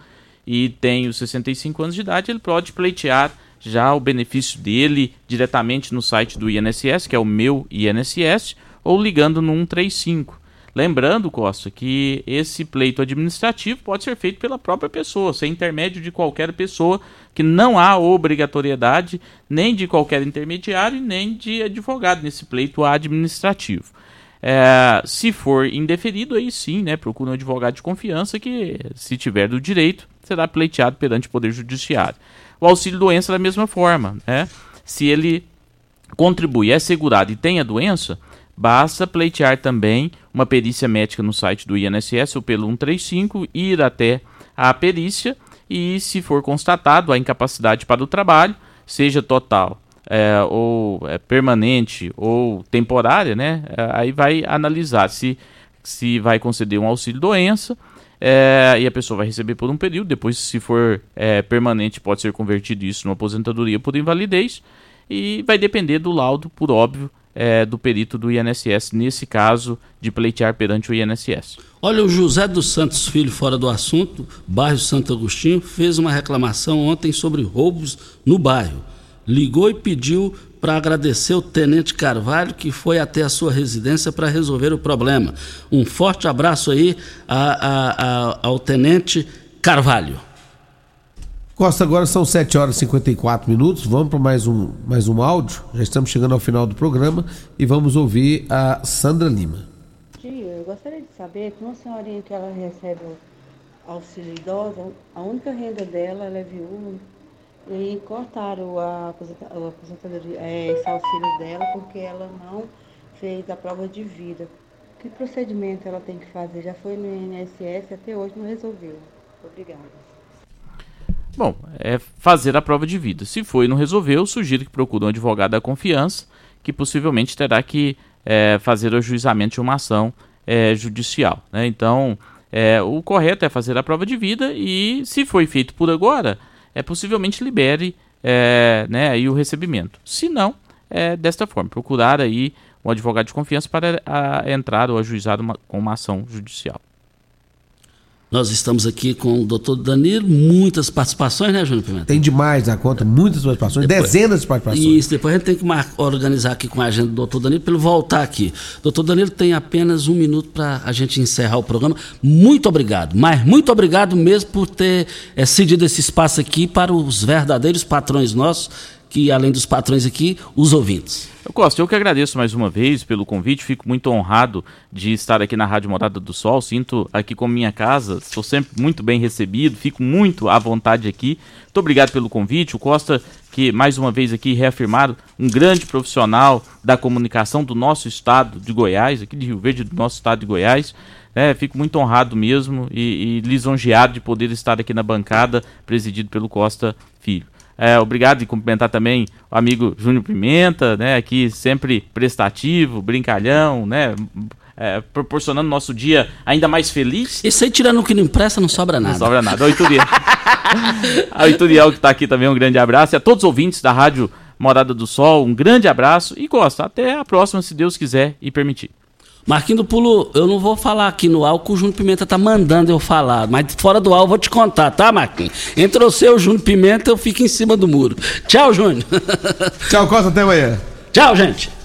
S5: e tem os 65 anos de idade, ele pode pleitear já o benefício dele diretamente no site do INSS, que é o meu INSS, ou ligando no 135. Lembrando, Costa, que esse pleito administrativo pode ser feito pela própria pessoa, sem intermédio de qualquer pessoa, que não há obrigatoriedade nem de qualquer intermediário, nem de advogado nesse pleito administrativo. É, se for indeferido, aí sim, né, procura um advogado de confiança que, se tiver do direito, será pleiteado perante o Poder Judiciário. O auxílio doença da mesma forma, né? Se ele contribui, é segurado e tem a doença, Basta pleitear também uma perícia médica no site do INSS ou pelo 135, ir até a perícia e, se for constatado a incapacidade para o trabalho, seja total é, ou é, permanente ou temporária, né? É, aí vai analisar se, se vai conceder um auxílio doença é, e a pessoa vai receber por um período. Depois, se for é, permanente, pode ser convertido isso numa aposentadoria por invalidez e vai depender do laudo, por óbvio, é, do perito do INSS, nesse caso de pleitear perante o INSS.
S3: Olha, o José dos Santos Filho, fora do assunto, bairro Santo Agostinho, fez uma reclamação ontem sobre roubos no bairro. Ligou e pediu para agradecer o Tenente Carvalho, que foi até a sua residência para resolver o problema. Um forte abraço aí a, a, a, ao Tenente Carvalho.
S12: Costa, agora são 7 horas e 54 minutos. Vamos para mais um, mais um áudio. Já estamos chegando ao final do programa e vamos ouvir a Sandra Lima.
S21: Tio, eu gostaria de saber que uma senhorinha que ela recebe auxílio idosa, a única renda dela, ela é viúva, e cortaram a aposentadoria, é, esse auxílio dela porque ela não fez a prova de vida. Que procedimento ela tem que fazer? Já foi no INSS, até hoje não resolveu. Obrigada.
S5: Bom, é fazer a prova de vida. Se foi e não resolveu, sugiro que procure um advogado da confiança, que possivelmente terá que é, fazer o ajuizamento de uma ação é, judicial. Né? Então, é, o correto é fazer a prova de vida e, se foi feito por agora, é possivelmente libere é, né, aí o recebimento. Se não, é desta forma, procurar aí um advogado de confiança para a, entrar ou ajuizar uma, uma ação judicial.
S3: Nós estamos aqui com o doutor Danilo, muitas participações, né, Júnior Pimenta?
S12: Tem demais na conta, muitas participações, depois, dezenas de participações.
S3: Isso, depois a gente tem que organizar aqui com a agenda do doutor Danilo para ele voltar aqui. Doutor Danilo tem apenas um minuto para a gente encerrar o programa. Muito obrigado, mas muito obrigado mesmo por ter é, cedido esse espaço aqui para os verdadeiros patrões nossos que além dos patrões aqui, os ouvintes.
S5: Eu Costa, eu que agradeço mais uma vez pelo convite, fico muito honrado de estar aqui na Rádio Morada do Sol, sinto aqui como minha casa, estou sempre muito bem recebido, fico muito à vontade aqui. Muito obrigado pelo convite, o Costa que mais uma vez aqui reafirmado, um grande profissional da comunicação do nosso estado de Goiás, aqui de Rio Verde, do nosso estado de Goiás. É, fico muito honrado mesmo e, e lisonjeado de poder estar aqui na bancada, presidido pelo Costa Filho. É, obrigado e cumprimentar também o amigo Júnior Pimenta, né, aqui sempre prestativo, brincalhão, né, é, proporcionando nosso dia ainda mais feliz.
S3: Isso aí, tirando o que não impressa, não sobra nada.
S5: Não sobra nada. O Ituriel, o Ituriel que está aqui também, um grande abraço. E a todos os ouvintes da Rádio Morada do Sol, um grande abraço e gosta. Até a próxima, se Deus quiser e permitir.
S3: Marquinho do Pulo, eu não vou falar aqui no álcool, o Júnior Pimenta tá mandando eu falar, mas fora do álcool eu vou te contar, tá, Marquinhos? Entre o seu Júnior Pimenta, eu fico em cima do muro. Tchau, Júnior.
S12: Tchau, Costa, até amanhã.
S3: Tchau, gente.